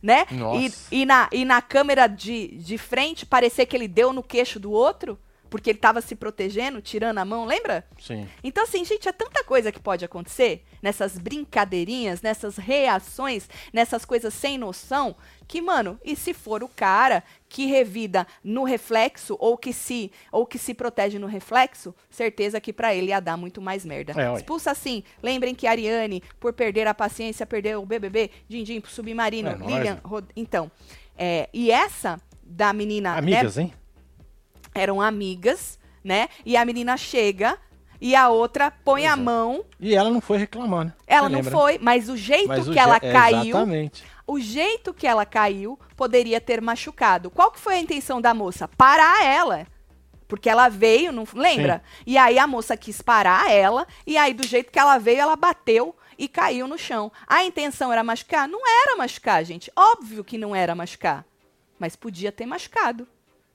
né? Nossa. E, e na, e na câmera de, de frente parecer que ele deu no queixo do outro, porque ele tava se protegendo, tirando a mão, lembra? Sim. Então, assim, gente, é tanta coisa que pode acontecer nessas brincadeirinhas, nessas reações, nessas coisas sem noção, que, mano, e se for o cara que revida no reflexo ou que se ou que se protege no reflexo, certeza que pra ele ia dar muito mais merda. É. Expulsa assim. Lembrem que a Ariane, por perder a paciência, perdeu o BBB, Dindim pro submarino, É Lilian, né? Rod- então, é, e essa da menina, né, Amigas, hein? Eram amigas, né? E a menina chega e a outra põe Pois a é. mão. E ela não foi reclamar, né? Ela Você não lembra? foi, mas o jeito Mas o que ela je- é, caiu, Exatamente. o jeito que ela caiu poderia ter machucado. Qual que foi a intenção da moça? Parar ela. Porque ela veio, não lembra? E aí a moça quis parar ela, e aí do jeito que ela veio, ela bateu e caiu no chão. A intenção era machucar? Não era machucar, gente. Óbvio que não era machucar. Mas podia ter machucado.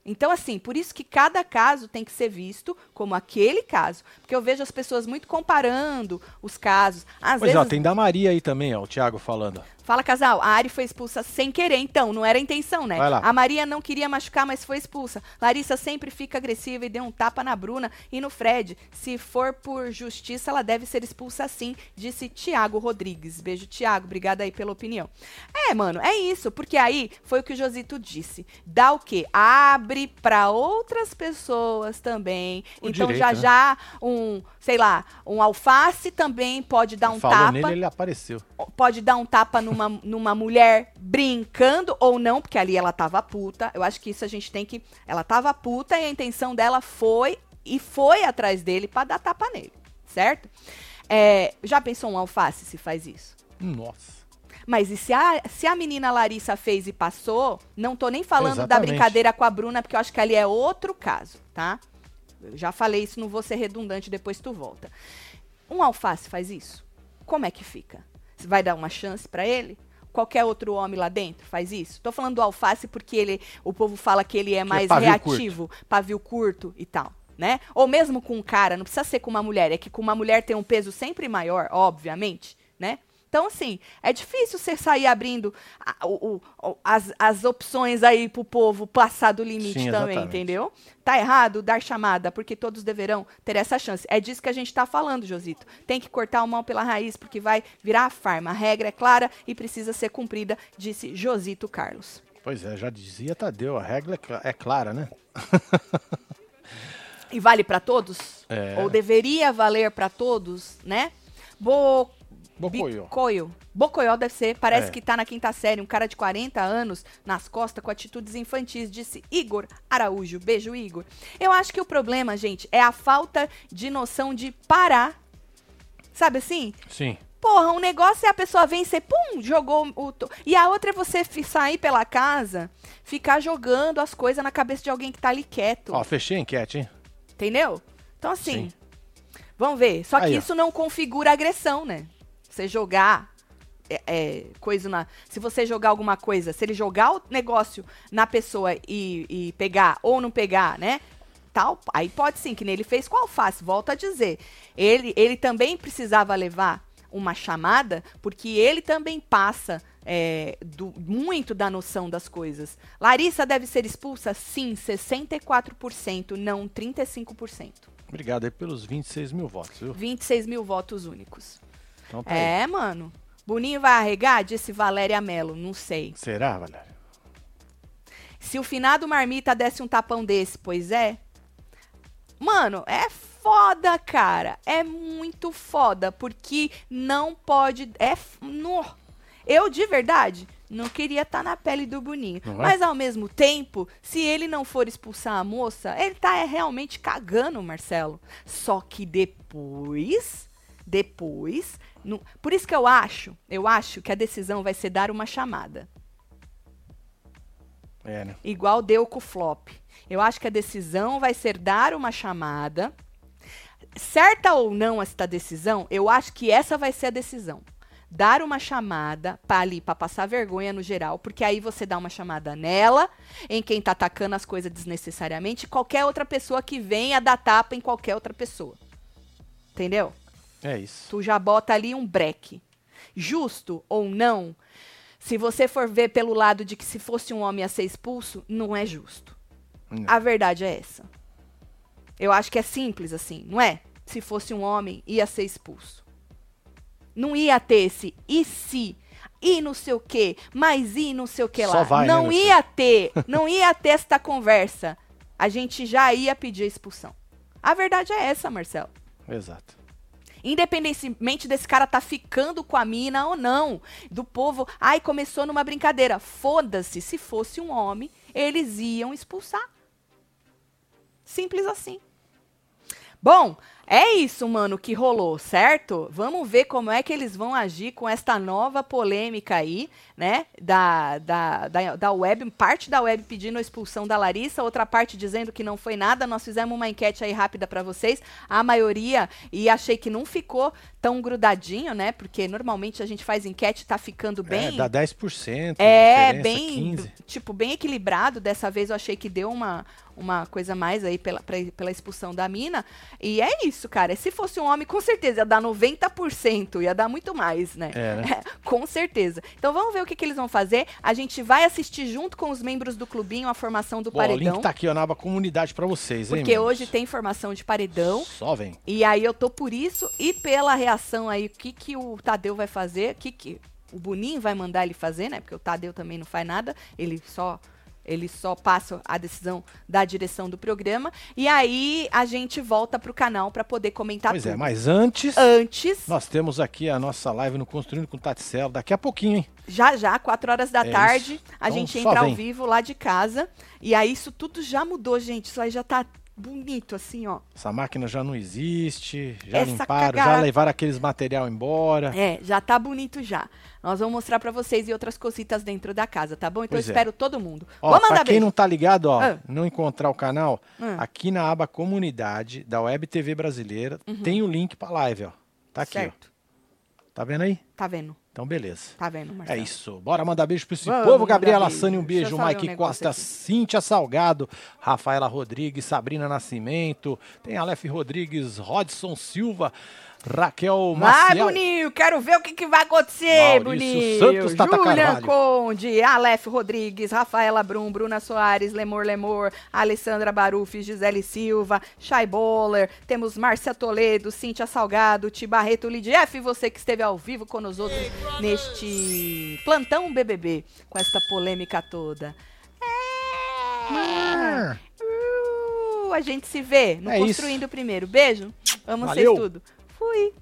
Então, assim, por isso que cada caso tem que ser visto como aquele caso. Porque eu vejo as pessoas muito comparando os casos. Às Pois vezes, ó, tem da Maria aí também, ó, o Thiago falando. Fala, casal. A Ari foi expulsa sem querer, então. Não era a intenção, né? A Maria não queria machucar, mas foi expulsa. Larissa sempre fica agressiva e deu um tapa na Bruna e no Fred. Se for por justiça, ela deve ser expulsa sim, disse Tiago Rodrigues. Beijo, Tiago. Obrigada aí pela opinião. É, mano, é isso. Porque aí foi o que o Josito disse. Dá o quê? Abre pra outras pessoas também. O então direito, já né? já um, sei lá, um alface também pode dar um Falou tapa nele, ele apareceu. pode dar um tapa numa, numa mulher brincando ou não, porque ali ela tava puta. Eu acho que isso a gente tem que. Ela tava puta e a intenção dela foi e foi atrás dele pra dar tapa nele, certo? É, já pensou um alface se faz isso? Nossa. Mas e se a, se a menina Larissa fez e passou, não tô nem falando da Exatamente. brincadeira com a Bruna, porque eu acho que ali é outro caso, tá? Eu já falei isso, não vou ser redundante, depois tu volta. Um alface faz isso? Como é que fica? Você vai dar uma chance pra ele? Qualquer outro homem lá dentro faz isso? Tô falando do alface porque ele, o povo fala que ele é mais pavio reativo, pavio curto e tal, né? Ou mesmo com um cara, não precisa ser com uma mulher, é que com uma mulher tem um peso sempre maior, obviamente, né? Então, assim, é difícil você sair abrindo a- o- o- as, as opções aí pro povo passar do limite Sim, também, exatamente. entendeu? Tá errado dar chamada, porque todos deverão ter essa chance. É disso que a gente tá falando, Josito. Tem que cortar o mal pela raiz, porque vai virar a farma. A regra é clara e precisa ser cumprida, disse Josito Carlos. Pois é, já dizia Tadeu, a regra é é clara, né? E vale pra todos? É. Ou deveria valer pra todos, né? Bo... Bocoió. Bicoio. Bocoió deve ser, parece É. que tá na quinta série, um cara de 40 anos nas costas com atitudes infantis, disse Igor Araújo. Beijo, Igor. Eu acho que o problema, gente, é a falta de noção de parar. Sabe assim? Sim. Porra, um negócio é a pessoa vencer, pum, jogou o. to- E a outra é você sair pela casa, ficar jogando as coisas na cabeça de alguém que tá ali quieto. Ó, fechei a enquete, hein? Entendeu? Então, assim, Sim. vamos ver. Só que Aí, ó. isso não configura agressão, né? Você jogar é, é, coisa na. Se você jogar alguma coisa, se ele jogar o negócio na pessoa e, e pegar ou não pegar, né? Tal, aí pode sim, que nem ele fez com a alface. Volto a dizer. Ele, ele também precisava levar uma chamada, porque ele também passa é, do- muito da noção das coisas. Larissa deve ser expulsa? Sim, 64%, não 35%. Obrigado aí pelos 26 mil votos, viu? 26 mil votos únicos. Então tá aí. É, mano. Boninho vai arregar? Disse Valéria Mello. Não sei. Será, Valério? Se o finado Marmita desse um tapão desse, pois é. Mano, é foda, cara. É muito foda. Porque não pode. É. f- No. Eu, de verdade, não queria estar na pele do Boninho. É? Mas, ao mesmo tempo, se ele não for expulsar a moça, ele tá é, realmente cagando, Marcelo. Só que depois. Depois. no- por isso que eu acho. Eu acho que a decisão vai ser dar uma chamada. É, né? igual deu com o flop. Eu acho que a decisão vai ser dar uma chamada. Certa ou não esta decisão, eu acho que essa vai ser a decisão. Dar uma chamada para ali, para passar vergonha no geral, porque aí você dá uma chamada nela, em quem tá atacando as coisas desnecessariamente, qualquer outra pessoa que venha dar tapa em qualquer outra pessoa. Entendeu? É isso. tu já bota ali um breque. Justo ou não, se você for ver pelo lado de que se fosse um homem a ser expulso, não é justo. Não. A verdade é essa. Eu acho que é simples assim, não é? Se fosse um homem, ia ser expulso. Não ia ter esse e se, e não sei o quê, mas e não sei o que lá. vai, né, não meu ia ter, não ia ter esta conversa. A gente já ia pedir a expulsão. A verdade é essa, Marcelo. Exato. Independentemente desse cara tá ficando com a mina ou não. Do povo, ai, começou numa brincadeira. Foda-se, se fosse um homem, eles iam expulsar. Simples assim. Bom, é isso, mano, que rolou, certo? Vamos ver como é que eles vão agir com esta nova polêmica aí, né? Da, da, da, da web, parte da web pedindo a expulsão da Larissa, outra parte dizendo que não foi nada. Nós fizemos uma enquete aí rápida pra vocês. A maioria, e achei que não ficou tão grudadinho, né? Porque normalmente a gente faz enquete e tá ficando bem. É, dá 10%. É, bem, 15. tipo, bem equilibrado. Dessa vez eu achei que deu uma, uma coisa mais aí pela, pra- pela expulsão da mina. E é isso, cara. Se fosse um homem, com certeza ia dar 90%, ia dar muito mais, né? É, né? com certeza. Então vamos ver o que, que eles vão fazer. A gente vai assistir junto com os membros do clubinho a formação do Bom, o paredão. link tá aqui ó, na aba comunidade pra vocês, hein? porque meninos? hoje tem formação de paredão. Só vem. E aí eu tô por isso e pela reação aí, o que, que o Tadeu vai fazer, o que, que o Boninho vai mandar ele fazer, né? Porque o Tadeu também não faz nada, ele só ele só passa a decisão da direção do programa. E aí a gente volta pro canal para poder comentar pois tudo. é, mas antes, Antes, nós temos aqui a nossa live no Construindo com Taticelo. Daqui a pouquinho, hein? já já, 4 horas da É tarde, isso. a Então, gente entra ao vem. vivo lá de casa. E aí isso tudo já mudou, gente. Isso aí já tá bonito, assim, ó. Essa máquina já não existe, já Essa limparam, já cagada- levaram aqueles material embora. É, já tá bonito já. Nós vamos mostrar pra vocês e outras cositas dentro da casa, tá bom? Então Pois eu é. espero todo mundo. Ó, Vou pra mandar quem beijo. não tá ligado, ó, Ah. não encontrar o canal, Ah. aqui na aba comunidade da Web TV Brasileira tem o link pra live, ó. Tá aqui, Uhum. certo. ó. Tá vendo aí? Tá vendo? Então, beleza. Tá vendo, É Marcelo? isso. Bora mandar beijo pra esse Vamos povo. Gabriela. Sani, um beijo. Mike um Costa, aqui. Cíntia Salgado, Rafaela Rodrigues, Sabrina Nascimento, tem Aleph Rodrigues, Rodson Silva, Raquel Vai, Maciel. Boninho, quero ver o que, que vai acontecer, Maurício Boninho. Santos, Tata Julian Carvalho. Conde, Aleph Rodrigues, Rafaela Brum, Bruna Soares, Lemor Lemor, Alessandra Baruf, Gisele Silva, Chay Boller, temos Márcia Toledo, Cíntia Salgado, Tibarreto Lidief, você que esteve ao vivo com nós outros neste plantão BBB, com esta polêmica toda. É. Uh, a gente se vê no É isso. Construindo Primeiro. Beijo. Amo vocês tudo. Fui.